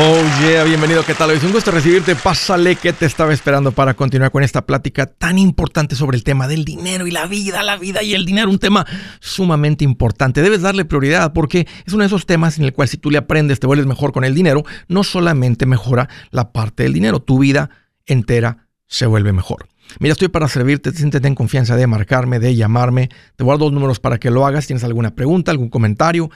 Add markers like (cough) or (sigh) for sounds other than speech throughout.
Oh yeah, bienvenido, ¿qué tal? Es un gusto recibirte. Pásale que te estaba esperando para continuar con esta plática tan importante sobre el tema del dinero y la vida, la vida y el dinero, un tema sumamente importante. Debes darle prioridad porque es uno de esos temas en el cual si tú le aprendes, te vuelves mejor con el dinero, no solamente mejora la parte del dinero, tu vida entera se vuelve mejor. Mira, estoy para servirte, siéntete en confianza de marcarme, de llamarme. Te guardo dos números para que lo hagas. ¿Tienes alguna pregunta, algún comentario?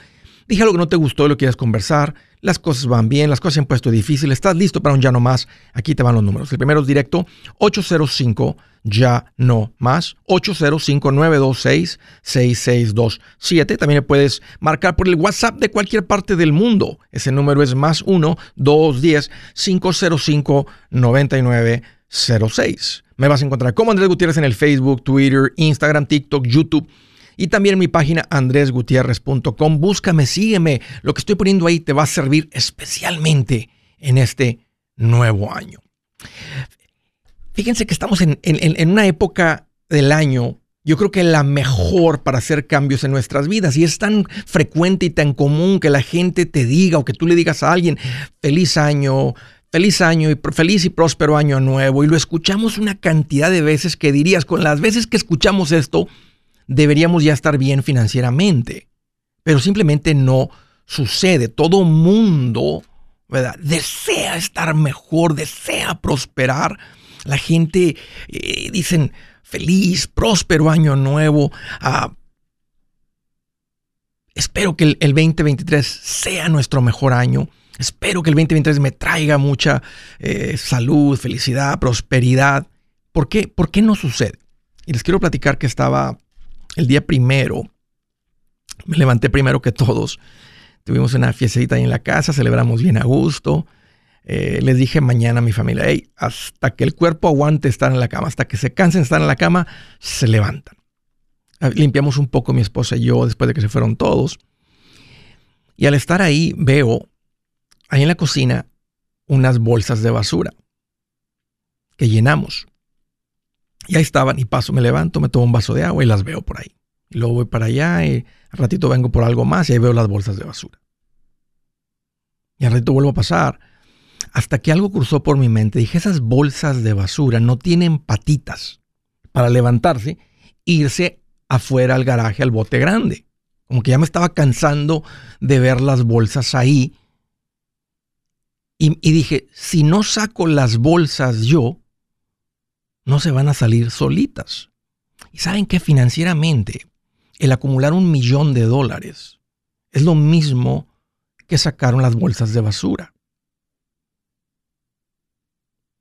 Dije algo que no te gustó lo quieres conversar las cosas van bien, las cosas se han puesto difíciles, estás listo para un ya no más, aquí te van los números. El primero es directo, 805 ya no más, 805-926-6627. También me puedes marcar por el WhatsApp de cualquier parte del mundo. Ese número es más 1-210-505-9906. Me vas a encontrar como Andrés Gutiérrez en el Facebook, Twitter, Instagram, TikTok, YouTube y también en mi página andresgutierrez.com. Búscame, sígueme. Lo que estoy poniendo ahí te va a servir especialmente en este nuevo año. Fíjense que estamos en, una época del año yo creo que la mejor para hacer cambios en nuestras vidas. Y es tan frecuente y tan común que la gente te diga o que tú le digas a alguien, feliz año, feliz año y feliz y próspero año nuevo. Y lo escuchamos una cantidad de veces que dirías, con las veces que escuchamos esto, deberíamos ya estar bien financieramente. Pero simplemente no sucede. Todo mundo ¿verdad? desea estar mejor, desea prosperar. La gente eh, dicen feliz, próspero año nuevo. Ah, espero que el, 2023 sea nuestro mejor año. Espero que el 2023 me traiga mucha eh, salud, felicidad, prosperidad. ¿Por qué? ¿Por qué no sucede? Y les quiero platicar que estaba el día primero, me levanté primero que todos. Tuvimos una fiestecita ahí en la casa, celebramos bien a gusto. Eh, les dije mañana a mi familia, hey, hasta que el cuerpo aguante estar en la cama, hasta que se cansen de estar en la cama, se levantan. Ah, limpiamos un poco mi esposa y yo después de que se fueron todos. Y al estar ahí veo, ahí en la cocina, unas bolsas de basura que llenamos. Y ahí estaban y paso, me levanto, me tomo un vaso de agua y las veo por ahí. Y luego voy para allá y al ratito vengo por algo más y ahí veo las bolsas de basura. Y al ratito vuelvo a pasar. Hasta que algo cruzó por mi mente. Dije, esas bolsas de basura no tienen patitas para levantarse e irse afuera al garaje, al bote grande. Como que ya me estaba cansando de ver las bolsas ahí. Y, y dije, si no saco las bolsas yo, no se van a salir solitas. Y saben que financieramente el acumular un millón de dólares es lo mismo que sacaron las bolsas de basura.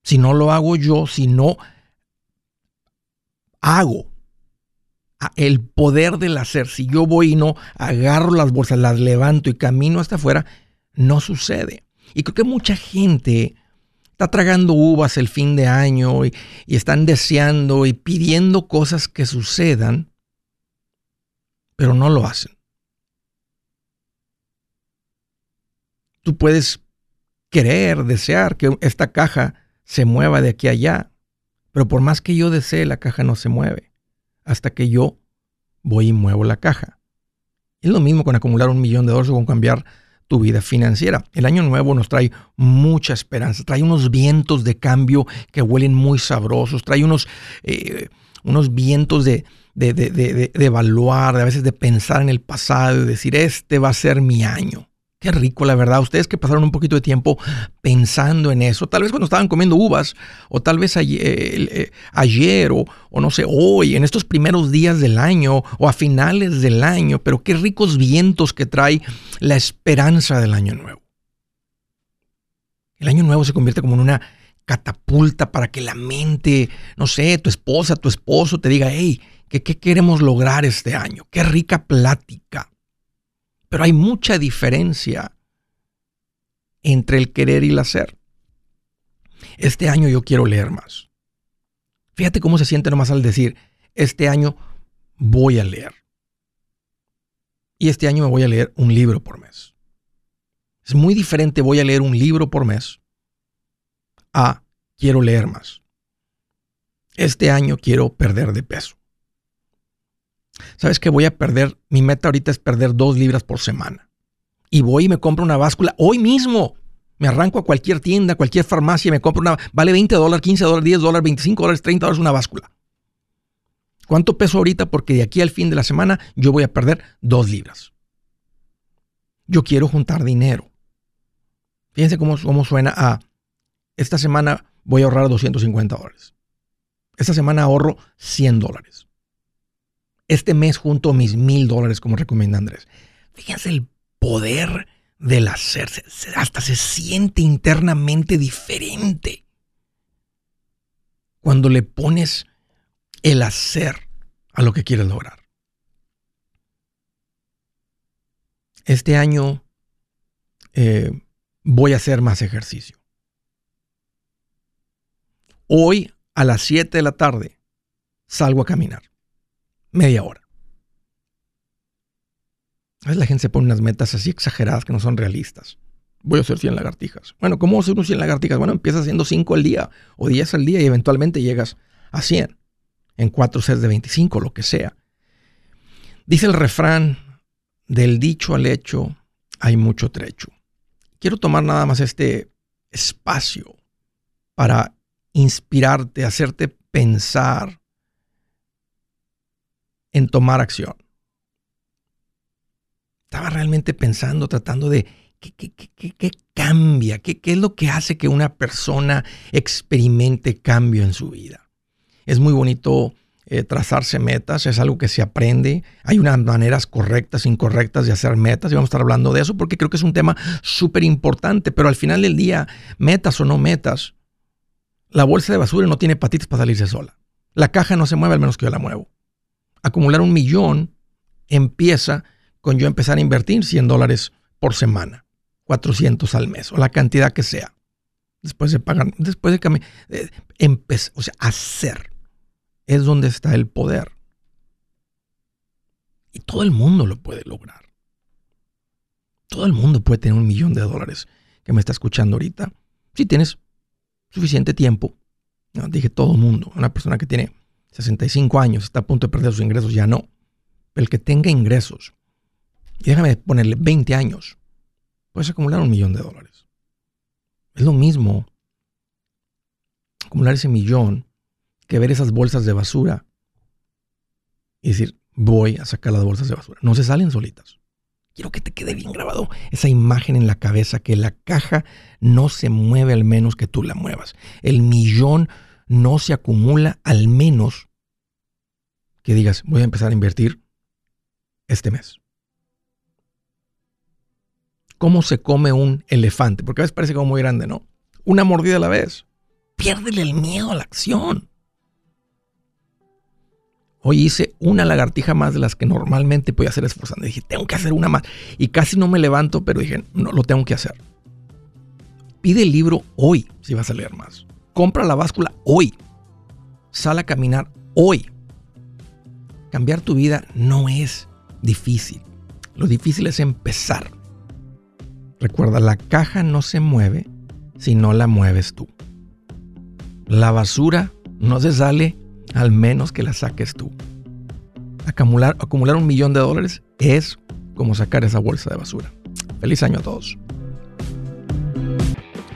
Si no lo hago yo, si no hago el poder del hacer, si yo voy y no agarro las bolsas, las levanto y camino hasta afuera, no sucede. Y creo que mucha gente está tragando uvas el fin de año y, están deseando y pidiendo cosas que sucedan, pero no lo hacen. Tú puedes querer, desear que esta caja se mueva de aquí a allá, pero por más que yo desee, la caja no se mueve hasta que yo voy y muevo la caja. Es lo mismo con acumular un millón de dólares o con cambiar tu vida financiera. El año nuevo nos trae mucha esperanza, trae unos vientos de cambio que huelen muy sabrosos, trae unos, eh, unos vientos de, de, de, de, evaluar, de a veces de pensar en el pasado y decir, este va a ser mi año. Qué rico, la verdad. Ustedes que pasaron un poquito de tiempo pensando en eso, tal vez cuando estaban comiendo uvas, o tal vez ayer, eh, ayer o, no sé, hoy, en estos primeros días del año, o a finales del año, pero qué ricos vientos que trae la esperanza del año nuevo. El año nuevo se convierte como en una catapulta para que la mente, no sé, tu esposa, tu esposo te diga, hey, ¿qué, qué queremos lograr este año? Qué rica plática pero hay mucha diferencia entre el querer y el hacer. Este año yo quiero leer más. Fíjate cómo se siente nomás al decir, este año voy a leer. Y este año me voy a leer un libro por mes. Es muy diferente voy a leer un libro por mes a quiero leer más. Este año quiero perder de peso. ¿Sabes que voy a perder? Mi meta ahorita es perder dos libras por semana. Y voy y me compro una báscula hoy mismo. Me arranco a cualquier tienda, cualquier farmacia y me compro una, vale 20 dólares, 15 dólares, 10 dólares, 25 dólares, 30 dólares una báscula. ¿Cuánto peso ahorita? Porque de aquí al fin de la semana yo voy a perder dos libras. Yo quiero juntar dinero. Fíjense cómo, cómo suena a, esta semana voy a ahorrar 250 dólares. Esta semana ahorro 100 dólares. Este mes junto mis mil dólares, como recomienda Andrés. Fíjense el poder del hacerse. Hasta se siente internamente diferente. Cuando le pones el hacer a lo que quieres lograr. Este año eh, voy a hacer más ejercicio. Hoy a las 7 de la tarde salgo a caminar. Media hora. A veces la gente se pone unas metas así exageradas que no son realistas. Voy a hacer 100 lagartijas. Bueno, ¿cómo hacer unos 100 lagartijas? Bueno, empiezas haciendo 5 al día o 10 al día y eventualmente llegas a 100 en 4 sets de 25, lo que sea. Dice el refrán, del dicho al hecho hay mucho trecho. Quiero tomar nada más este espacio para inspirarte, hacerte pensar en tomar acción. Estaba realmente pensando, tratando de qué, qué, cambia, ¿Qué, qué es lo que hace que una persona experimente cambio en su vida. Es muy bonito eh, trazarse metas, es algo que se aprende. Hay unas maneras correctas, incorrectas de hacer metas y vamos a estar hablando de eso porque creo que es un tema súper importante, pero al final del día, metas o no metas, la bolsa de basura no tiene patitas para salirse sola. La caja no se mueve al menos que yo la muevo. Acumular un millón empieza con yo empezar a invertir 100 dólares por semana, 400 al mes o la cantidad que sea. Después de pagar, después de me, eh, o sea, hacer es donde está el poder. Y todo el mundo lo puede lograr. Todo el mundo puede tener un millón de dólares que me está escuchando ahorita. Si tienes suficiente tiempo. Dije todo el mundo. Una persona que tiene 65 años, está a punto de perder sus ingresos, ya no. el que tenga ingresos, y déjame ponerle 20 años, puedes acumular un millón de dólares. Es lo mismo acumular ese millón que ver esas bolsas de basura y decir, voy a sacar las bolsas de basura. No se salen solitas. Quiero que te quede bien grabado esa imagen en la cabeza, que la caja no se mueve al menos que tú la muevas. El millón no se acumula al menos que digas, voy a empezar a invertir este mes. ¿Cómo se come un elefante? Porque a veces parece como muy grande, ¿no? Una mordida a la vez. Piérdele el miedo a la acción. Hoy hice una lagartija más de las que normalmente podía hacer esforzando. Dije, tengo que hacer una más. Y casi no me levanto, pero dije, no, lo tengo que hacer. Pide el libro hoy si vas a leer más. Compra la báscula hoy. Sal a caminar hoy. Cambiar tu vida no es difícil. Lo difícil es empezar. Recuerda, la caja no se mueve si no la mueves tú. La basura no se sale al menos que la saques tú. Acumular, acumular un millón de dólares es como sacar esa bolsa de basura. Feliz año a todos.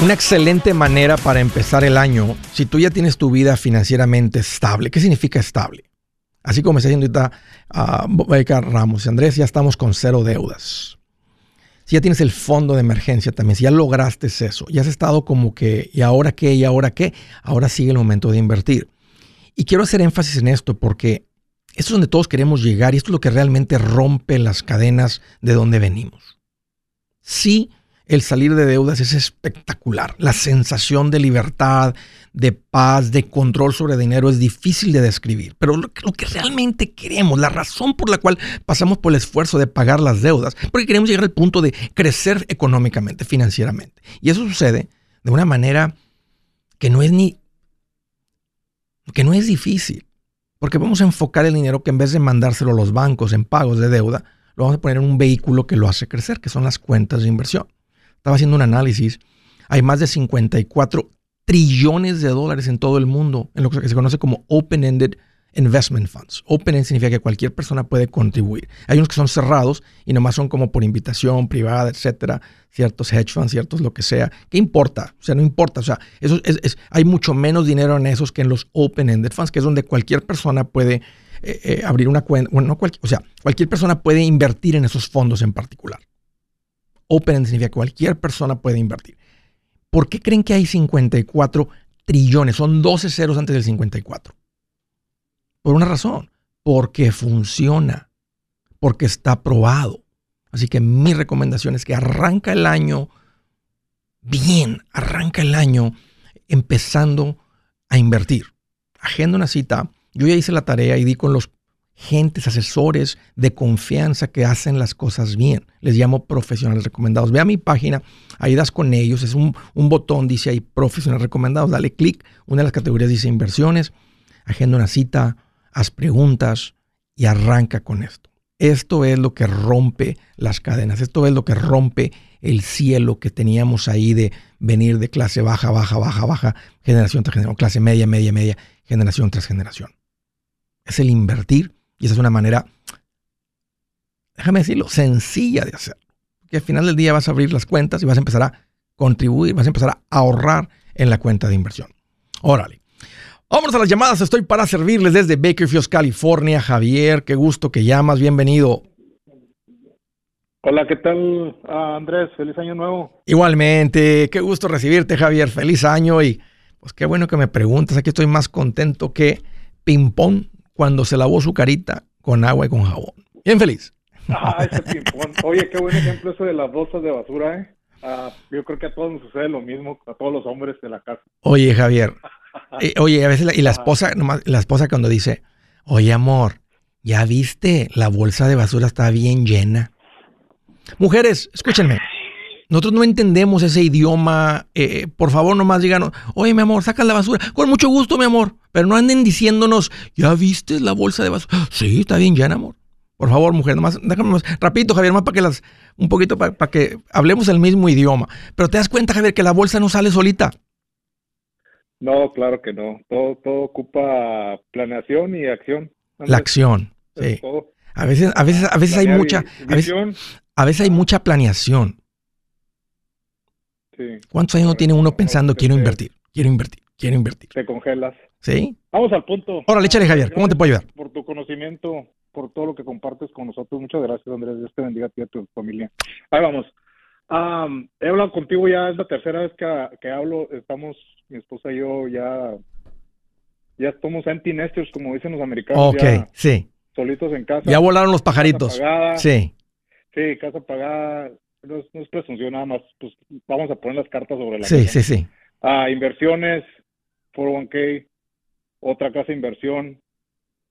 Una excelente manera para empezar el año, si tú ya tienes tu vida financieramente estable. ¿Qué significa estable? Así como está diciendo ahorita uh, Ramos y Andrés, ya estamos con cero deudas. Si ya tienes el fondo de emergencia también, si ya lograste eso, ya has estado como que, ¿y ahora qué? ¿Y ahora qué? Ahora sigue el momento de invertir. Y quiero hacer énfasis en esto porque esto es donde todos queremos llegar y esto es lo que realmente rompe las cadenas de donde venimos. Sí, el salir de deudas es espectacular. La sensación de libertad, de paz, de control sobre dinero es difícil de describir. Pero lo que, realmente queremos, la razón por la cual pasamos por el esfuerzo de pagar las deudas, porque queremos llegar al punto de crecer económicamente, financieramente. Y eso sucede de una manera que no es ni que no es difícil. Porque vamos a enfocar el dinero que en vez de mandárselo a los bancos en pagos de deuda, lo vamos a poner en un vehículo que lo hace crecer, que son las cuentas de inversión estaba haciendo un análisis, hay más de 54 trillones de dólares en todo el mundo en lo que se conoce como open-ended investment funds. Open-ended significa que cualquier persona puede contribuir. Hay unos que son cerrados y nomás son como por invitación privada, etcétera, ciertos hedge funds, ciertos lo que sea. ¿Qué importa? O sea, no importa. O sea, eso es, hay mucho menos dinero en esos que en los open-ended funds, que es donde cualquier persona puede eh, eh, abrir una cuenta. Bueno, no o sea, cualquier persona puede invertir en esos fondos en particular. Open significa que cualquier persona puede invertir. ¿Por qué creen que hay 54 trillones? Son 12 ceros antes del 54. Por una razón, porque funciona, porque está probado. Así que mi recomendación es que arranca el año bien, arranca el año empezando a invertir. Agenda una cita. Yo ya hice la tarea y di con los gentes, asesores de confianza que hacen las cosas bien. Les llamo profesionales recomendados. Ve a mi página, ahí das con ellos, es un, botón, dice ahí profesionales recomendados, dale clic, una de las categorías dice inversiones, agenda una cita, haz preguntas y arranca con esto. Esto es lo que rompe las cadenas, esto es lo que rompe el cielo que teníamos ahí de venir de clase baja, baja, baja, baja, generación tras generación, clase media, media, media, generación tras generación. Es el invertir y esa es una manera, déjame decirlo, sencilla de hacerlo. Que al final del día vas a abrir las cuentas y vas a empezar a contribuir, vas a empezar a ahorrar en la cuenta de inversión. Órale. Vamos a las llamadas. Estoy para servirles desde Bakerfield, California. Javier, qué gusto que llamas. Bienvenido. Hola, ¿qué tal, Andrés? Feliz año nuevo. Igualmente, qué gusto recibirte, Javier. Feliz año y pues qué bueno que me preguntas. Aquí estoy más contento que ping-pong cuando se lavó su carita con agua y con jabón. Bien feliz. Ah, (laughs) ese. Oye, qué buen ejemplo eso de las bolsas de basura, ¿eh? Ah, yo creo que a todos nos sucede lo mismo, a todos los hombres de la casa. Oye, Javier. (laughs) Eh, oye, a veces la, y la esposa, nomás, la esposa cuando dice, oye, amor, ¿ya viste? La bolsa de basura está bien llena. Mujeres, escúchenme. Nosotros no entendemos ese idioma. Eh, por favor, nomás díganos, oye, mi amor, saca la basura. Con mucho gusto, mi amor. Pero no anden diciéndonos, ¿ya viste la bolsa de basura? Sí, está bien llena, amor. Por favor, mujer, nomás, déjame más, rapidito, Javier, más para que las, un poquito para, que hablemos el mismo idioma. Pero te das cuenta, Javier, que la bolsa no sale solita. No, claro que no. Todo, todo ocupa planeación y acción. La acción, sí. A veces, a veces, a veces hay mucha, a veces, a veces hay mucha planeación ¿Cuántos años no tiene uno pensando, quiero invertir, quiero invertir, quiero invertir. Te congelas. ¿Sí? Vamos al punto. Órale, échale, Javier. ¿Cómo te puedo ayudar? Por tu conocimiento, por todo lo que compartes con nosotros. Muchas gracias, Andrés. Dios te bendiga a ti y a tu familia. Ahí vamos. Um, he hablado contigo ya, es la tercera vez que, que, hablo. Estamos, mi esposa y yo, ya, ya estamos empty nesters, como dicen los americanos. Ok, ya sí. Solitos en casa. Ya volaron los pajaritos. Pagada. Sí. Sí, casa pagada. No es, no es presunción nada más. Pues vamos a poner las cartas sobre la Sí, mesa. sí, sí. Ah, inversiones, 401k, otra casa de inversión.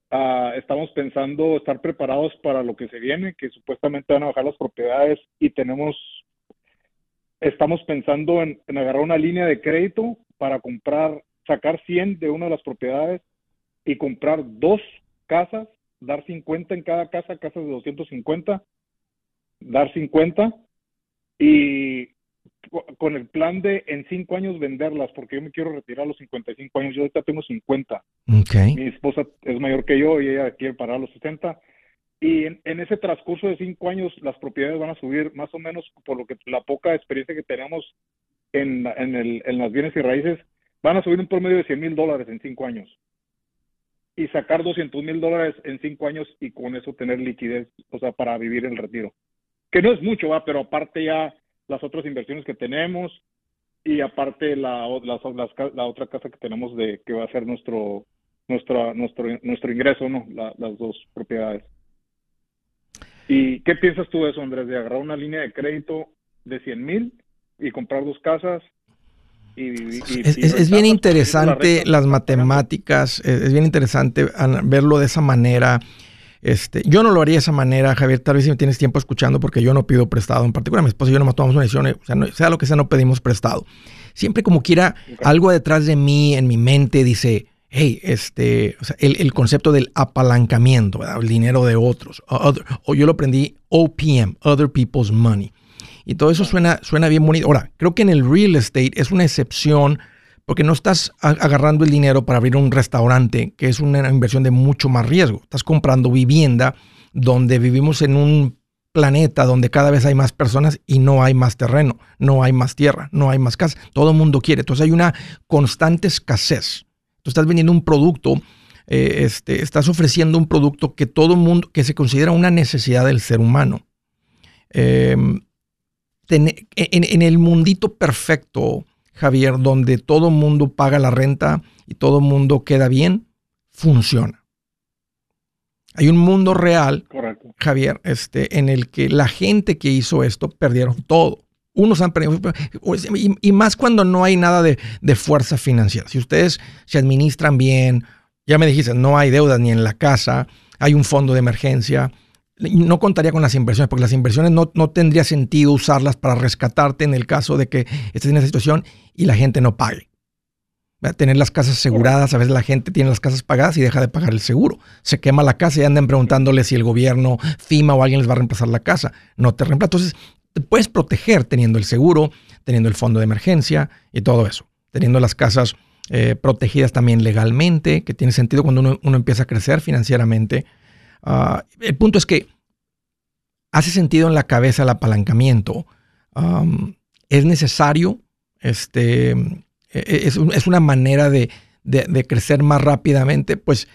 Ah, estamos pensando estar preparados para lo que se viene, que supuestamente van a bajar las propiedades y tenemos, estamos pensando en, en agarrar una línea de crédito para comprar, sacar 100 de una de las propiedades y comprar dos casas, dar 50 en cada casa, casas de 250, dar 50 y con el plan de en cinco años venderlas, porque yo me quiero retirar a los 55 años, yo ahorita tengo 50, Ok. mi esposa es mayor que yo y ella quiere parar a los 60, y en, en ese transcurso de cinco años las propiedades van a subir más o menos por lo que la poca experiencia que tenemos en, en, el, en las bienes y raíces, van a subir un promedio de 100 mil dólares en cinco años. Y sacar 200 mil dólares en cinco años y con eso tener liquidez, o sea, para vivir el retiro. Que no es mucho, ¿va? pero aparte ya las otras inversiones que tenemos y aparte la, las ca- la otra casa que tenemos de que va a ser nuestro nuestra, nuestro nuestro ingreso, ¿no? La- las dos propiedades. ¿Y qué piensas tú de eso, Andrés? De agarrar una línea de crédito de 100 mil y comprar dos casas y, y- y- Es, y es- es bien interesante las matemáticas, es, es bien interesante an- verlo de esa manera. Este, yo no lo haría de esa manera, Javier. Tal vez si me tienes tiempo escuchando, porque yo no pido prestado. En particular, mi esposa y yo nomás tomamos una decisión, eh, o sea, no- sea lo que sea, no pedimos prestado. Siempre como quiera, algo detrás de mí, en mi mente, dice, hey, este, o sea, el, el concepto del apalancamiento, ¿verdad? el dinero de otros. o other- o yo lo aprendí OPM, Other People's Money. Y todo eso suena, suena bien bonito. Ahora, creo que en el real estate es una excepción porque no estás agarrando el dinero para abrir un restaurante, que es una inversión de mucho más riesgo. Estás comprando vivienda donde vivimos en un planeta donde cada vez hay más personas y no hay más terreno, no hay más tierra, no hay más casa. Todo el mundo quiere. Entonces hay una constante escasez. Tú estás vendiendo un producto, eh, este, estás ofreciendo un producto que todo el mundo, que se considera una necesidad del ser humano. Em, en, en el mundito perfecto, Javier, donde todo mundo paga la renta y todo mundo queda bien, funciona. Hay un mundo real, Correcto. Javier, este, en el que la gente que hizo esto perdieron todo. Unos han perdido, y, y más cuando no hay nada de, de fuerza financiera. Si ustedes se administran bien, ya me dijiste, no hay deudas ni en la casa, hay un fondo de emergencia. No contaría con las inversiones, porque las inversiones no, no tendría sentido usarlas para rescatarte en el caso de que estés en esa situación y la gente no pague. ¿Verdad? Tener las casas aseguradas, a veces la gente tiene las casas pagadas y deja de pagar el seguro. Se quema la casa y andan preguntándole si el gobierno, FIMA o alguien les va a reemplazar la casa. No te reemplaza. Entonces, te puedes proteger teniendo el seguro, teniendo el fondo de emergencia y todo eso. Teniendo las casas eh, protegidas también legalmente, que tiene sentido cuando uno, uno empieza a crecer financieramente. Ah, el punto es que hace sentido en la cabeza el apalancamiento. Es necesario, este, e- es, un- es una manera de, crecer más rápidamente. Pues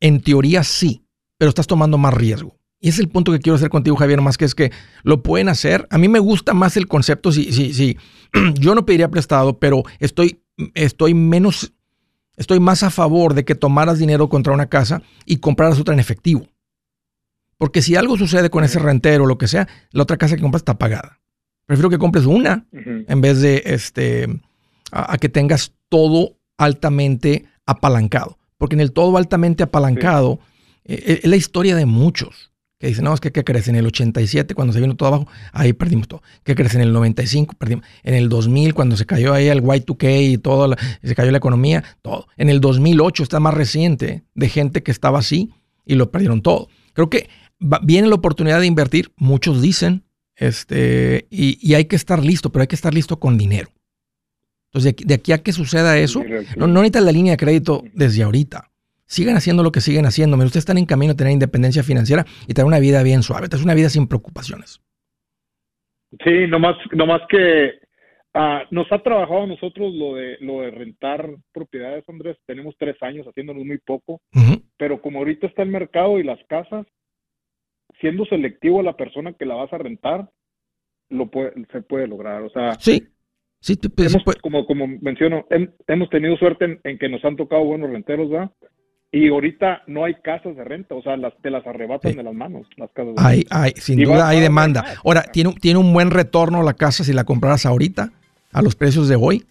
en teoría sí, pero estás tomando más riesgo. Y es el punto que quiero hacer contigo, Javier, más que es que lo pueden hacer. A mí me gusta más el concepto, si, si, si (clears throat) yo no pediría prestado, pero estoy, estoy menos, estoy más a favor de que tomaras dinero contra una casa y compraras otra en efectivo. Porque si algo sucede con ese rentero o lo que sea, la otra casa que compras está pagada. Prefiero que compres una en vez de este, a, a que tengas todo altamente apalancado. Porque en el todo altamente apalancado eh, es la historia de muchos. Que dicen, no, es que ¿qué crees? En el 87, cuando se vino todo abajo, ahí perdimos todo. ¿Qué crees? En el 95, perdimos. En el 2000, cuando se cayó ahí el Y2K y todo, la- se cayó la economía, todo. En el 2008 está más reciente de gente que estaba así y lo perdieron todo. Creo que va- viene la oportunidad de invertir, muchos dicen, este, y, y hay que estar listo, pero hay que estar listo con dinero. Entonces, de aquí, de aquí a que suceda eso, no, no necesitas la línea de crédito desde ahorita. Sigan haciendo lo que siguen haciendo. Mira, ustedes están en camino a tener independencia financiera y tener una vida bien suave. Es una vida sin preocupaciones. Sí, nomás, nomás que Ah, nos ha trabajado a nosotros lo de, lo de rentar propiedades, Andrés. Tenemos tres años haciéndolo muy poco, pero como ahorita está el mercado y las casas, siendo selectivo a la persona que la vas a rentar, lo puede, se puede lograr. O sea, Sí, sí, te- hemos, como, como menciono, hem- hemos tenido suerte en, en que nos han tocado buenos renteros, ¿verdad? Y ahorita no hay casas de renta, o sea, las, te las arrebatan Sí. de las manos, las casas de hay, renta. hay, sin Y va- duda hay demanda. más. Ahora, ¿tiene, un- ¿tiene un buen retorno la casa si la compraras ahorita a los precios de hoy?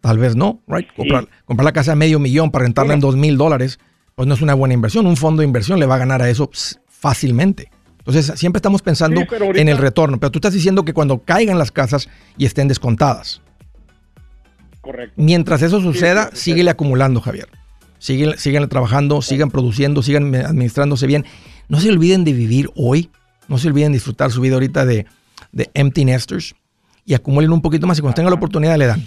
Tal vez no, right? Comprar, comprar la casa a medio millón para rentarla en dos mil dólares, pues no es una buena inversión. Un fondo de inversión le va a ganar a eso fácilmente. Entonces, siempre estamos pensando Sí, pero ahorita- en el retorno, pero tú estás diciendo que cuando caigan las casas y estén descontadas. Correcto. Mientras eso suceda, sí, sí. síguele acumulando, Javier. Síguele, síguele trabajando, sigan produciendo, sigan administrándose bien. No se olviden de vivir hoy. No se olviden de disfrutar su vida ahorita de, de empty nesters. Y acumulen un poquito más y cuando tengan la oportunidad le dan.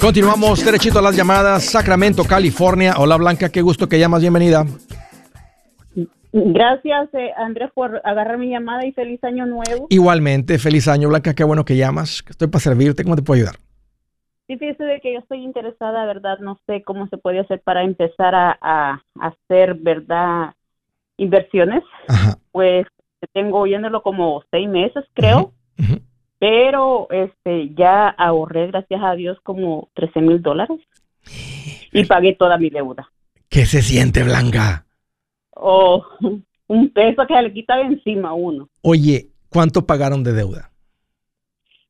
Continuamos derechito a las llamadas. Sacramento, California. Hola Blanca, qué gusto que llamas. Bienvenida. Gracias, eh, Andrés, por agarrar mi llamada y feliz año nuevo. Igualmente, feliz año Blanca, qué bueno que llamas. Estoy para servirte. ¿Cómo te puedo ayudar? Sí, fíjese de que yo estoy interesada, ¿verdad? No sé cómo se puede hacer para empezar a, a hacer, ¿verdad? Inversiones. Ajá. Pues tengo oyéndolo como seis meses, creo. Ujú. Pero este ya ahorré, gracias a Dios, como 13 mil dólares. (laughs) Y pagué toda mi deuda. ¿Qué se siente, Blanca? O (laughs) un peso que se le quita de encima a uno. Oye, ¿cuánto pagaron de deuda?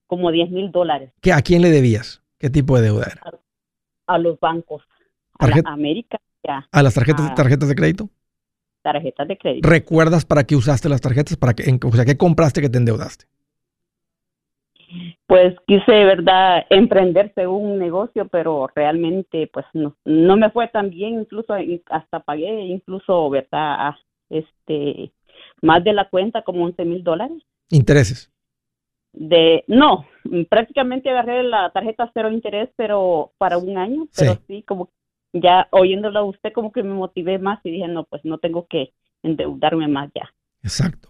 Como 10 mil dólares ¿Qué, ¿A quién le debías? ¿Qué tipo de deuda era? a los bancos. A la América, ya, ¿A las tarjetas, Ah. tarjetas de crédito? tarjetas de crédito. ¿Recuerdas para qué usaste las tarjetas? ¿Para qué, en- o sea, ¿qué compraste que te endeudaste? Pues quise, verdad, emprender según un negocio, pero realmente, pues no, no me fue tan bien, incluso in- hasta pagué, incluso, verdad, este, más de la cuenta, como 11 mil dólares. Intereses. De, no, prácticamente agarré la tarjeta cero interés, pero para un año, pero Sí. sí, como ya oyéndolo a usted, como que me motivé más y dije, no, pues no tengo que endeudarme más ya. Exacto.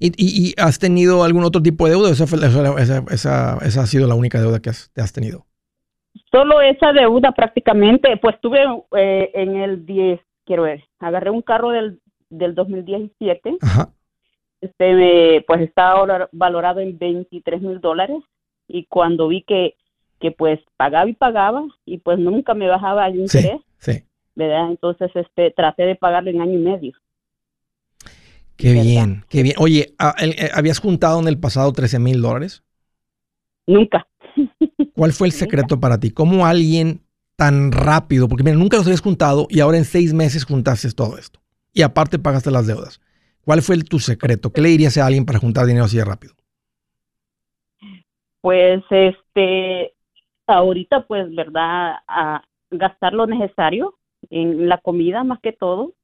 ¿Y, y- y has tenido algún otro tipo de deuda? ¿Esa, fue esa, esa- ha sido la única deuda que has, te has tenido? Solo esa deuda prácticamente, pues tuve eh, en el 10, quiero ver, agarré un carro del, del 2017, Ajá. este, pues estaba valor- valorado en 23 mil dólares y cuando vi que, que pues pagaba y pagaba y pues nunca me bajaba el Sí, interés, sí. ¿verdad? Entonces este, traté de pagarlo en año y medio. Qué ¿Verdad? bien, qué bien. Oye, ah, eh, ¿habías juntado en el pasado 13 mil dólares? Nunca. ¿Cuál fue el (laughs) Nunca. secreto para ti? ¿Cómo alguien tan rápido? Porque mira, nunca los habías juntado y ahora en seis meses juntaste todo esto. Y aparte pagaste las deudas. ¿Cuál fue el- tu secreto? ¿Qué le dirías a alguien para juntar dinero así de rápido? Pues este, ahorita pues, ¿verdad? A gastar lo necesario en la comida más que todo.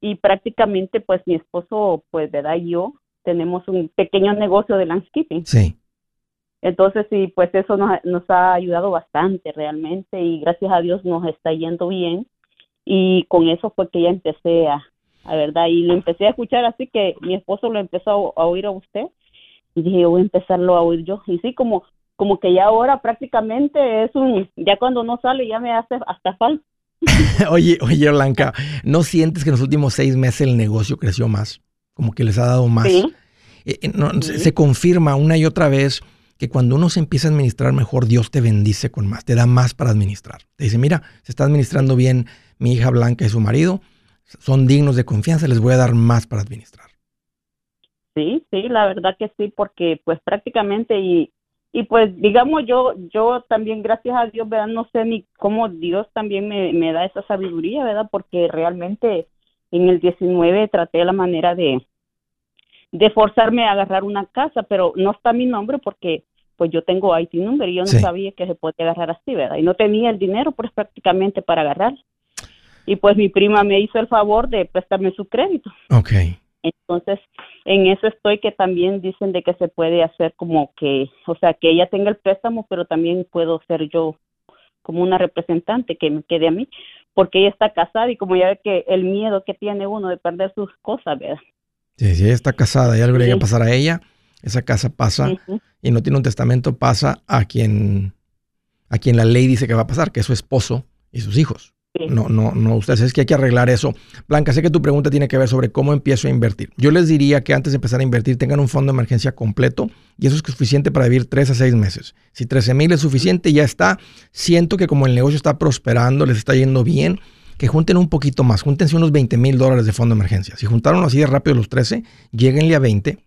Y prácticamente pues mi esposo, pues, ¿verdad? Y yo tenemos un pequeño negocio de landscaping. Sí. Entonces, sí, pues eso nos, ha- nos ha ayudado bastante realmente y gracias a Dios nos está yendo bien. Y con eso fue que ya empecé a, a verdad, y lo empecé a escuchar así que mi esposo lo empezó a, a oír a usted y dije, voy a empezarlo a oír yo. Y sí, como como que ya ahora prácticamente es un, ya cuando no sale ya me hace hasta falta. (laughs) oye, oye, Blanca, ¿no sientes que en los últimos seis meses el negocio creció más? Como que les ha dado más. Sí. Eh, eh, no, se, se confirma una y otra vez que cuando uno se empieza a administrar mejor, Dios te bendice con más, te da más para administrar. Te dice, mira, se está administrando bien mi hija Blanca y su marido, son dignos de confianza, les voy a dar más para administrar. Sí, sí, la verdad que sí, porque pues prácticamente y, y pues digamos yo, yo también gracias a Dios, ¿verdad? No sé ni cómo Dios también me, me da esa sabiduría, ¿verdad? Porque realmente en el 19 traté la manera de, de forzarme a agarrar una casa, pero no está mi nombre porque pues yo tengo IT number y yo no Sí. sabía que se podía agarrar así, ¿verdad? Y no tenía el dinero pues prácticamente para agarrar. Y pues mi prima me hizo el favor de prestarme su crédito. Ok. Entonces, en eso estoy que también dicen de que se puede hacer como que, o sea, que ella tenga el préstamo, pero también puedo ser yo como una representante que me quede a mí, porque ella está casada y como ya ve que el miedo que tiene uno de perder sus cosas, ¿verdad? Sí, si ella está casada y algo le llega a pasar a ella, esa casa pasa y no tiene un testamento, pasa a quien, a quien la ley dice que va a pasar, que es su esposo y sus hijos. No, no, no, ustedes es que hay que arreglar eso. Blanca, sé que tu pregunta tiene que ver sobre cómo empiezo a invertir. Yo les diría que antes de empezar a invertir tengan un fondo de emergencia completo y eso es suficiente para vivir tres a seis meses. Si 13 mil es suficiente, ya está. Siento que como el negocio está prosperando, les está yendo bien, que junten un poquito más, júntense unos 20 mil dólares de fondo de emergencia. Si juntaron así de rápido los 13, lleguenle a 20.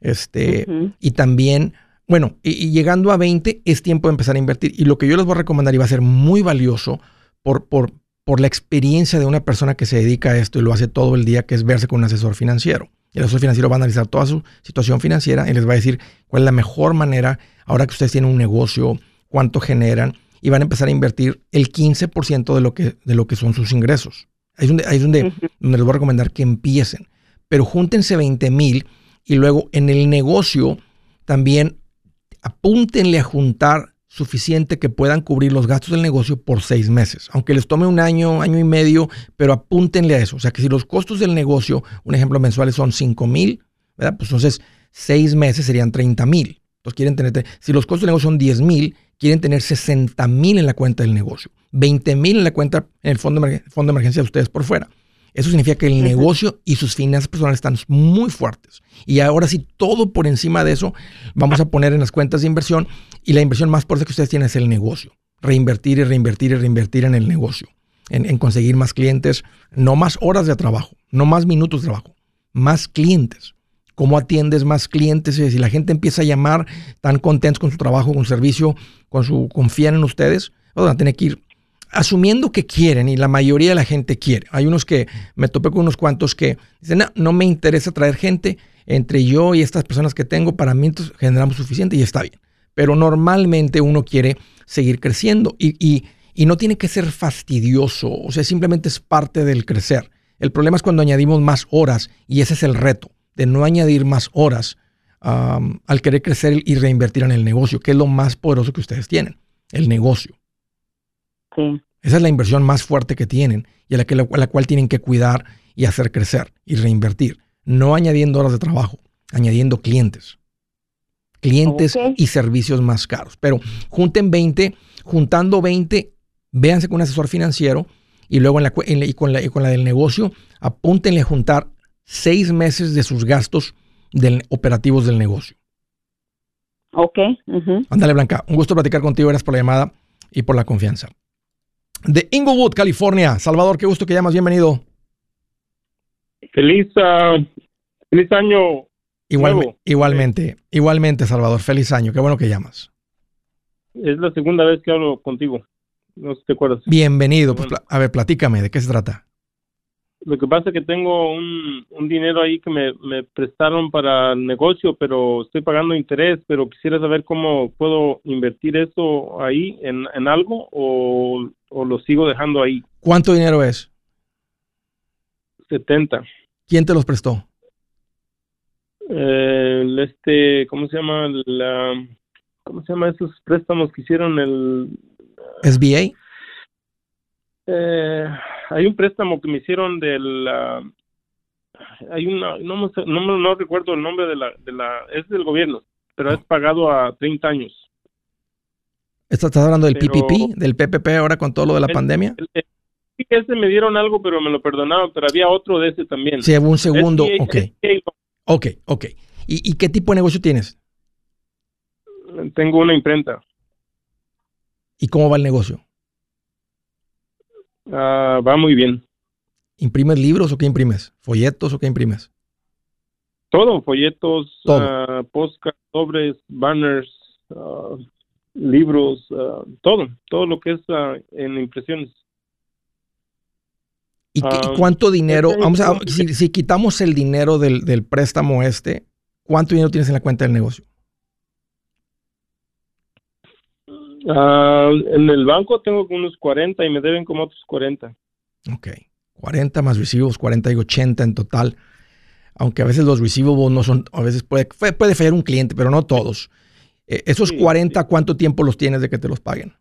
Este, y también, bueno, y, y llegando a 20 es tiempo de empezar a invertir. Y lo que yo les voy a recomendar y va a ser muy valioso por, por, por la experiencia de una persona que se dedica a esto y lo hace todo el día, que es verse con un asesor financiero. El asesor financiero va a analizar toda su situación financiera y les va a decir cuál es la mejor manera, ahora que ustedes tienen un negocio, cuánto generan, y van a empezar a invertir el 15% de lo que, de lo que son sus ingresos. Ahí es donde, ahí es donde, Ujú. donde les voy a recomendar que empiecen. Pero júntense 20 mil y luego en el negocio también apúntenle a juntar suficiente que puedan cubrir los gastos del negocio por seis meses. Aunque les tome un año, año y medio, pero apúntenle a eso. O sea que si los costos del negocio, un ejemplo mensuales son 5 mil, ¿verdad? Pues entonces seis meses serían 30 mil. Entonces quieren tener, si los costos del negocio son 10 mil, quieren tener 60 mil en la cuenta del negocio, 20 mil en la cuenta, en el fondo fondo de emergencia de ustedes por fuera. Eso significa que el negocio y sus finanzas personales están muy fuertes. Y ahora sí, todo por encima de eso, vamos a poner en las cuentas de inversión. Y la inversión más fuerte que ustedes tienen es el negocio. Reinvertir y reinvertir y reinvertir en el negocio. En, en conseguir más clientes, no más horas de trabajo, no más minutos de trabajo, más clientes. ¿Cómo atiendes más clientes? Si la gente empieza a llamar, tan contentos con su trabajo, con su servicio, con su confían en ustedes, van a tener que ir asumiendo que quieren y la mayoría de la gente quiere. Hay unos que me topé con unos cuantos que dicen, no, me interesa traer gente entre yo y estas personas que tengo, para mí generamos suficiente y está bien. Pero normalmente uno quiere seguir creciendo y, no tiene que ser fastidioso, o sea, simplemente es parte del crecer. El problema es cuando añadimos más horas y ese es el reto, de no añadir más horas al querer crecer y reinvertir en el negocio, que es lo más poderoso que ustedes tienen, el negocio. Sí. Esa es la inversión más fuerte que tienen y a la, que, a la cual tienen que cuidar y hacer crecer y reinvertir. No añadiendo horas de trabajo, añadiendo clientes. Clientes y servicios más caros. Pero junten 20, juntando 20, véanse con un asesor financiero y luego en la, cu- en la- y con, la, y con la del negocio, apúntenle a juntar seis meses de sus gastos del, operativos del negocio. Ok. Ándale, Blanca. Un gusto platicar contigo. Gracias por la llamada y por la confianza. De Inglewood, California. Salvador, qué gusto que llamas. Bienvenido. Feliz, ah, feliz año. Igualme- igualmente, igualmente, Salvador. Feliz año. Qué bueno que llamas. Es la segunda vez que hablo contigo. No sé si te acuerdas. Bienvenido. Pues, Bueno. a ver, platícame. ¿De qué se trata? Lo que pasa es que tengo un, un dinero ahí que me, me prestaron para el negocio, pero estoy pagando interés, pero quisiera saber cómo puedo invertir eso ahí en, en algo o, o lo sigo dejando ahí. ¿Cuánto dinero es? 70. ¿Quién te los prestó? El este, ¿cómo se llama? La, ¿Cómo se llama esos préstamos que hicieron el, ¿SBA? Eh, hay un préstamo que me hicieron del ah, hay una no, no, recuerdo el nombre de la de la es del gobierno pero es pagado a 30 años ¿Estás hablando del Pero- PPP, del PPP ahora con todo lo de la El- pandemia? el- ese me dieron algo, pero me lo perdonaron, pero había otro de ese también. Sí, un segundo. SBA Ok, SBA ok, ok. ¿Y, y qué tipo de negocio tienes? Tengo una imprenta. ¿Y cómo va el negocio? Ah, va muy bien. ¿Imprimes libros o qué imprimes? ¿Folletos o qué imprimes? Todo, folletos, Todo. ah, postcards, sobres, banners, ah, libros, todo, todo lo que es en impresiones. ¿Y, qué- cuánto dinero? este- Vamos a, si, si quitamos el dinero del, del préstamo este, ¿cuánto dinero tienes en la cuenta del negocio? Ah, en el banco tengo unos 40 y me deben como otros 40. Ok. 40 más receivables, 40 y 80 en total. Aunque a veces los receivables no son, a veces puede, puede fallar un cliente, pero no todos. Eh, esos Sí, 40, sí. ¿cuánto tiempo los tienes de que te los paguen?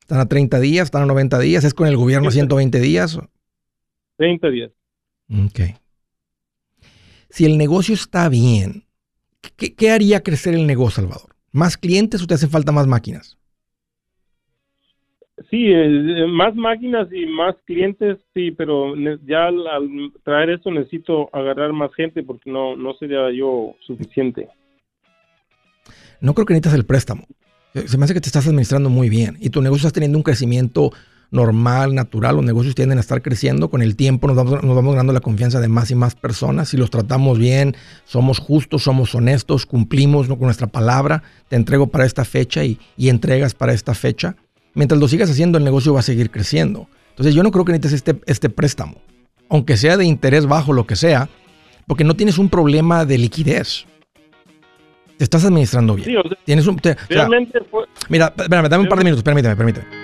¿Están a 30 días? ¿Están a 90 días? ¿Es con el gobierno a Sí. 120 días? 30 días. Ok. Si el negocio está bien, ¿qué, qué haría crecer el negocio, Salvador? ¿Más clientes o te hacen falta más máquinas? Sí, eh, más máquinas y más clientes, sí, pero ya al, al traer eso necesito agarrar más gente porque no, no sería yo suficiente. No creo que necesitas el préstamo. Se se me hace que te estás administrando muy bien y tu negocio está teniendo un crecimiento normal, natural. Los negocios tienden a estar creciendo. Con el tiempo nos vamos, nos vamos ganando la confianza de más y más personas. Si los tratamos bien, somos justos, somos honestos, cumplimos con nuestra palabra. Te entrego para esta fecha y, y entregas para esta fecha. Mientras lo sigas haciendo, el negocio va a seguir creciendo. Entonces yo no creo que necesites este, este préstamo, aunque sea de interés bajo, lo que sea, porque no tienes un problema de liquidez. Te estás administrando bien. Sí, o sea, Tienes un, te- o sea, realmente fue, mira, espérame, dame un par de minutos, permíteme, permíteme.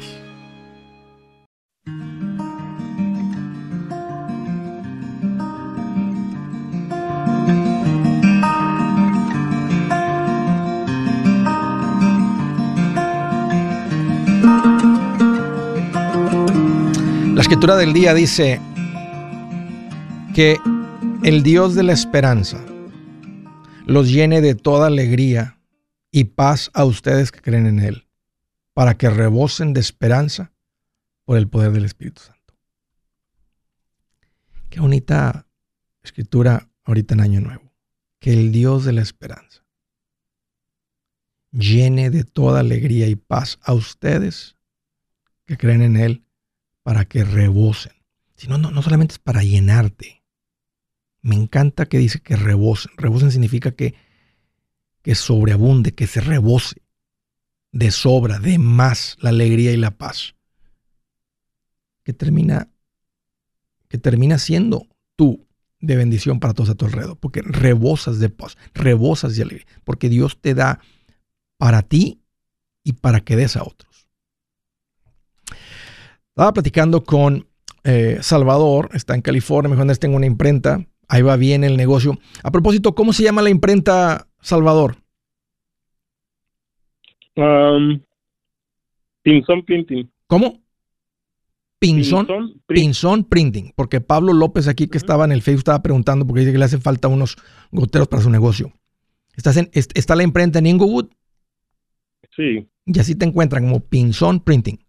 Escritura del día dice que el Dios de la esperanza los llene de toda alegría y paz a ustedes que creen en Él, para que rebosen de esperanza por el poder del Espíritu Santo. Qué bonita escritura ahorita en Año Nuevo. Que el Dios de la esperanza llene de toda alegría y paz a ustedes que creen en Él para que rebosen. Si no, no, no solamente es para llenarte. Me encanta que dice que rebosen. Rebosen significa que, que sobreabunde, que se rebose. De sobra, de más la alegría y la paz. Que termina, que termina siendo tú de bendición para todos a tu alrededor. Porque rebosas de paz, rebosas de alegría. Porque Dios te da para ti y para que des a otros. Estaba platicando con eh, Salvador, está en California, mejor Andrés, tengo una imprenta, ahí va bien el negocio. A propósito, ¿cómo se llama la imprenta Salvador? um, Pinzón Printing. ¿Cómo? Pinzón, Pinzón Print. Pinzón Printing, porque Pablo López aquí que estaba en el Facebook estaba preguntando porque dice que le hace falta unos goteros para su negocio. Estás en, est- está la imprenta en Inglewood Sí, y así te encuentran como Pinzón Printing,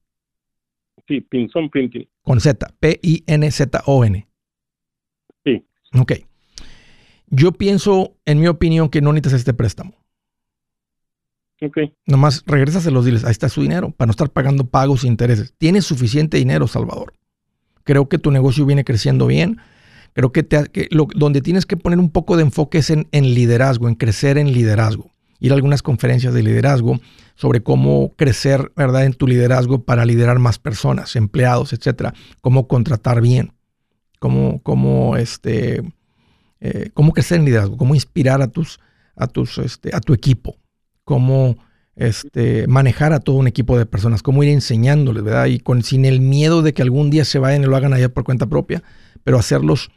sí, Pinzón Printing. con Z, P-I-N-Z-O-N. Sí. Ok. Yo pienso, en mi opinión, que no necesitas este préstamo. Ok, Nomás regrésaselos, diles, ahí está su dinero, para no estar pagando pagos e intereses. Tienes suficiente dinero, Salvador. Creo que tu negocio viene creciendo bien. Creo que, te, que lo, donde tienes que poner un poco de enfoque es en, en liderazgo, en crecer en liderazgo. Ir a algunas conferencias de liderazgo sobre cómo crecer, ¿verdad?, en tu liderazgo para liderar más personas, empleados, etcétera. Cómo contratar bien. Cómo, cómo, este, eh, cómo crecer en liderazgo. Cómo inspirar a tus, a tus, este, a tu equipo. Cómo este, manejar a todo un equipo de personas, cómo ir enseñándoles, ¿verdad? Y con, sin el miedo de que algún día se vayan y lo hagan allá por cuenta propia, pero hacerlos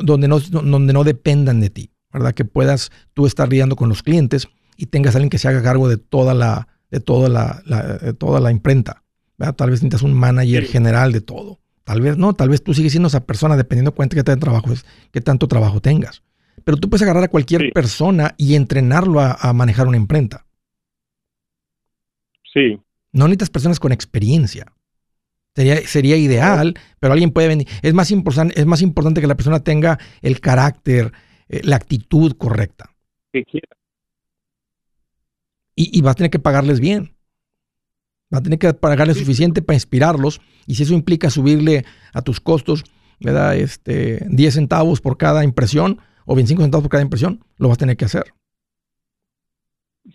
donde no, donde no dependan de ti, ¿verdad? Que puedas tú estar lidiando con los clientes y tengas a alguien que se haga cargo de toda la, de toda la, la- de toda la imprenta, ¿verdad? Tal vez necesitas un manager Sí. general de todo. Tal vez no, tal vez tú sigues siendo esa persona dependiendo de cuánto que trabajo es, qué tanto trabajo tengas. Pero tú puedes agarrar a cualquier Sí. persona y entrenarlo a- a manejar una imprenta. Sí, No necesitas personas con experiencia. Sería, sería ideal, pero alguien puede venir. Es más, importante, es más importante que la persona tenga el carácter, eh, la actitud correcta. que quiera. Y, y vas a tener que pagarles bien. Va a tener que pagarles Sí. suficiente para inspirarlos. Y si eso implica subirle a tus costos, ¿verdad? Este, 10 centavos por cada impresión o 25 centavos por cada impresión, lo vas a tener que hacer.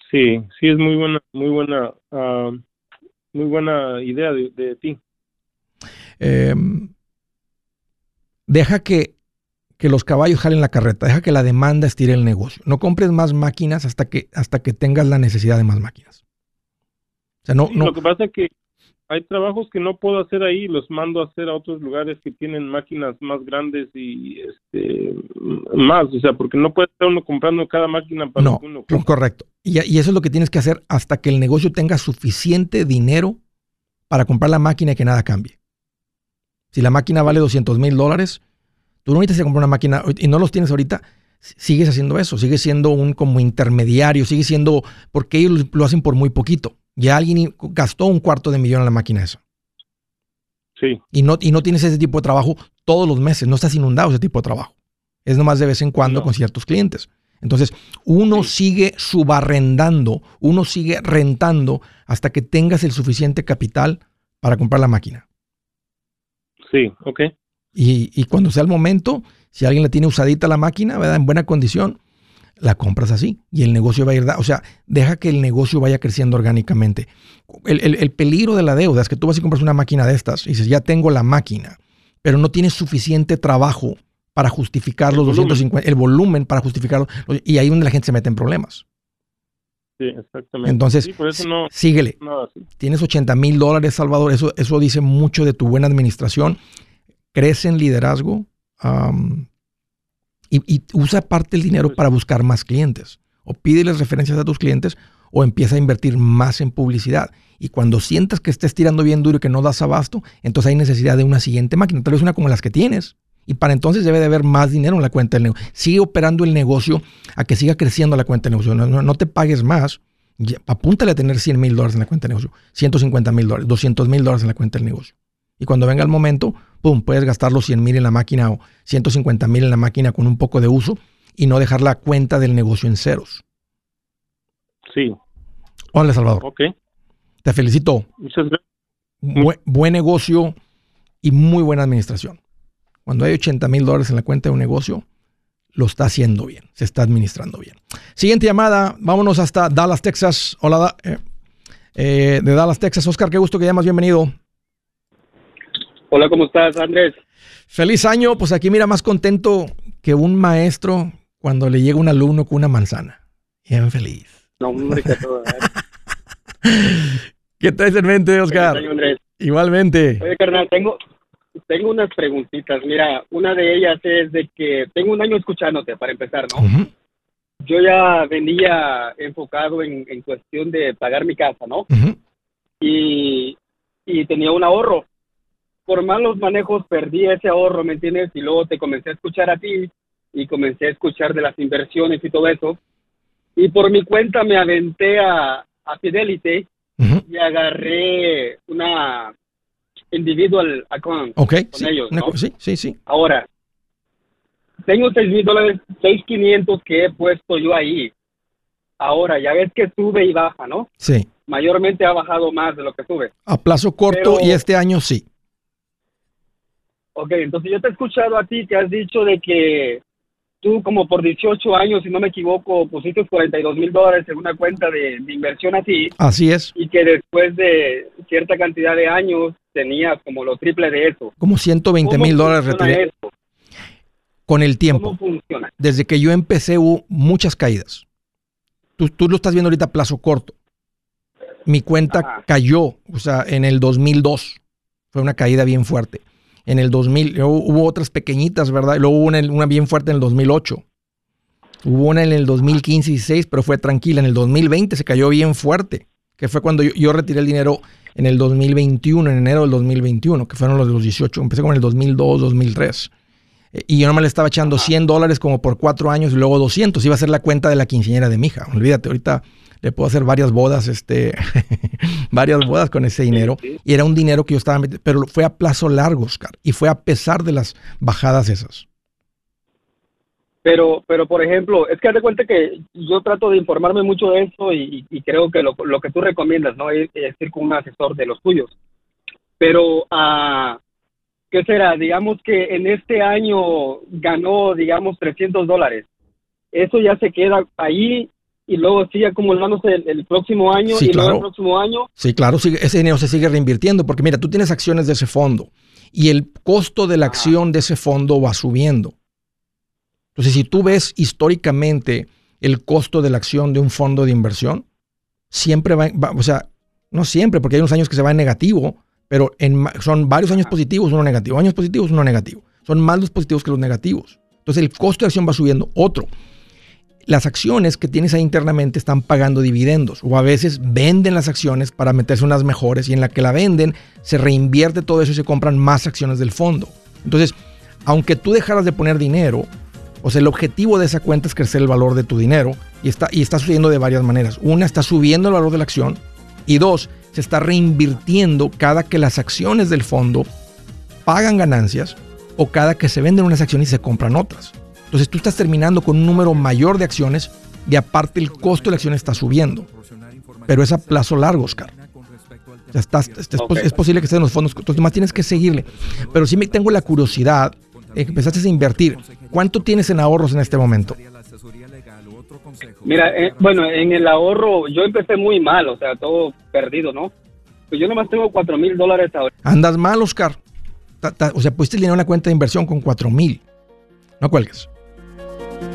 Sí, sí es muy buena, muy buena, muy buena idea de, de ti. Eh, deja que, que los caballos jalen la carreta, deja que la demanda estire el negocio. No compres más máquinas hasta que, hasta que tengas la necesidad de más máquinas. O sea, no, Sí, no, Lo que pasa es que hay trabajos que no puedo hacer ahí, los mando a hacer a otros lugares que tienen máquinas más grandes y este más, o sea, porque no puede estar uno comprando cada máquina para no, uno correcto. Y, y eso es lo que tienes que hacer hasta que el negocio tenga suficiente dinero para comprar la máquina y que nada cambie. Si la máquina vale 200 mil dólares, tú no necesitas comprar una máquina y no los tienes ahorita, sigues haciendo eso, sigues siendo un como intermediario, sigues siendo, porque ellos lo- hacen por muy poquito. Ya alguien gastó un cuarto de millón en la máquina esa. Sí, Y no, y no tienes ese tipo de trabajo todos los meses, no estás inundado de ese tipo de trabajo. Es nomás de vez en cuando No. con ciertos clientes. Entonces, uno sigue subarrendando, uno sigue rentando hasta que tengas el suficiente capital para comprar la máquina. sí, ok. Y, y cuando sea el momento, si alguien le tiene usadita la máquina, ¿verdad? En buena condición, la compras así y el negocio va a ir, o sea, deja que el negocio vaya creciendo orgánicamente. El, el- el peligro de la deuda es que tú vas y compras una máquina de estas y dices, ya tengo la máquina, pero no tienes suficiente trabajo para justificar El los volumen. 250, el volumen para justificarlo, y ahí es donde la gente se mete en problemas. Sí, exactamente. Entonces, sí, por eso sí- no, síguele. no. Tienes 80 mil dólares, Salvador. Eso, eso dice mucho de tu buena administración. Crece en liderazgo y, y usa parte del dinero para buscar más clientes. O pídeles referencias a tus clientes o empieza a invertir más en publicidad. Y cuando sientas que estés tirando bien duro y que no das abasto, entonces hay necesidad de una siguiente máquina, tal vez una como las que tienes. Y para entonces debe de haber más dinero en la cuenta del negocio. Sigue operando el negocio a que siga creciendo la cuenta del negocio. No, no- te pagues más. Apúntale a tener 100 mil dólares en la cuenta del negocio, 150 mil dólares, 200 mil dólares en la cuenta del negocio. Y cuando venga el momento, pum, puedes gastar los 100 mil en la máquina o 150 mil en la máquina con un poco de uso y no dejar la cuenta del negocio en ceros. Sí, Hola, Salvador. ok. Te felicito. Muchas gracias. Bue- buen negocio y muy buena administración. Cuando hay 80 mil dólares en la cuenta de un negocio, lo está haciendo bien, se está administrando bien. Siguiente llamada, vámonos hasta Dallas, Texas. Hola, eh, eh, de Dallas, Texas. Oscar, qué gusto que llamas, bienvenido. Hola, ¿cómo estás, Andrés? Feliz año, pues aquí mira más contento que un maestro cuando le llega un alumno con una manzana. Bien feliz. No, hombre, que todo. ¿eh? (laughs) ¿Qué traes en mente, Oscar? Feliz año, Andrés. Igualmente. Oye, carnal, tengo, tengo unas preguntitas. Mira, una de ellas es de que tengo un año escuchándote, para empezar, ¿no? Yo ya venía enfocado en, en cuestión de pagar mi casa, ¿no? Y, y tenía un ahorro. Por malos manejos perdí ese ahorro, ¿me entiendes? Y luego te comencé a escuchar a ti y comencé a escuchar de las inversiones y todo eso. Y por mi cuenta me aventé a, a Fidelity Ujú. y agarré una individual account con sí, ellos, ¿no? sí, sí, sí. Ahora, tengo seis mil dólares, seis quinientos que he puesto yo ahí. Ahora, ya ves que sube y baja, ¿no? Sí. Mayormente ha bajado más de lo que sube. A plazo corto Pero- y este año sí. Ok, entonces yo te he escuchado a ti que has dicho de que tú como por 18 años, si no me equivoco, pusiste 42 mil dólares en una cuenta de, de inversión así Así es, y que después de cierta cantidad de años tenías como lo triple de eso. como 120 ¿Cómo mil dólares retiré eso? con el tiempo. ¿Cómo funciona? Desde que yo empecé hubo muchas caídas. Tú, tú lo estás viendo ahorita a plazo corto. Mi cuenta Ajá. cayó, o sea, en el 2002. Fue una caída bien fuerte. En el 2000, luego hubo otras pequeñitas, ¿verdad? Luego hubo una, una bien fuerte en el 2008. Hubo una en el 2015 y 16, pero fue tranquila. En el 2020 se cayó bien fuerte, que fue cuando yo, yo retiré el dinero en el 2021, en enero del 2021, que fueron los de los 18. Empecé con el 2002, 2003. Eh, Y yo nomás le estaba echando 100 dólares como por cuatro años y luego 200. Iba a ser la cuenta de la quinceañera de mi hija. Olvídate, ahorita le puedo hacer varias bodas, este, varias bodas con ese dinero. Y era un dinero que yo estaba metiendo, pero fue a plazo largo, Oscar. Y fue a pesar de las bajadas esas. Pero, pero por ejemplo, es que de cuenta que yo trato de informarme mucho de eso y, y creo que lo, lo que tú recomiendas, ¿no? Es, es ir con un asesor de los tuyos. Pero, ah, ¿qué será? Digamos que en este año ganó, digamos, 300 dólares. Eso ya se queda ahí y luego sigue acumulándose el, el próximo año Sí, y luego claro. el próximo año. Sí, claro, ese dinero se sigue reinvirtiendo porque mira, tú tienes acciones de ese fondo y el costo de la acción de ese fondo va subiendo. Entonces, si tú ves históricamente el costo de la acción de un fondo de inversión, siempre va, va- o sea, no siempre, porque hay unos años que se va en negativo, pero en, son varios años positivos, uno negativo, años positivos, uno negativo. Son más los positivos que los negativos. Entonces, el costo de acción va subiendo. Otro, las acciones que tienes ahí internamente están pagando dividendos o a veces venden las acciones para meterse unas mejores y en la que la venden se reinvierte todo eso y se compran más acciones del fondo. Entonces, aunque tú dejaras de poner dinero, o sea, el objetivo de esa cuenta es crecer el valor de tu dinero y está, y está sucediendo de varias maneras. Una, está subiendo el valor de la acción y dos, se está reinvirtiendo cada que las acciones del fondo pagan ganancias o cada que se venden unas acciones y se compran otras. Entonces tú estás terminando con un número mayor de acciones y aparte el costo de la acción está subiendo. Pero es a plazo largo, Oscar. O sea, estás- es, posible que estés en los fondos, entonces más tienes que seguirle. Pero sí me tengo la curiosidad, eh, empezaste a invertir. ¿Cuánto tienes en ahorros en este momento? Mira, eh, bueno, en el ahorro yo empecé muy mal, o sea, todo perdido, ¿no? Pues yo nomás tengo cuatro mil dólares ahora. Andas mal, Oscar. Ta- ta- o sea, pusiste el dinero en una cuenta de inversión con 4 mil. No cuelgues.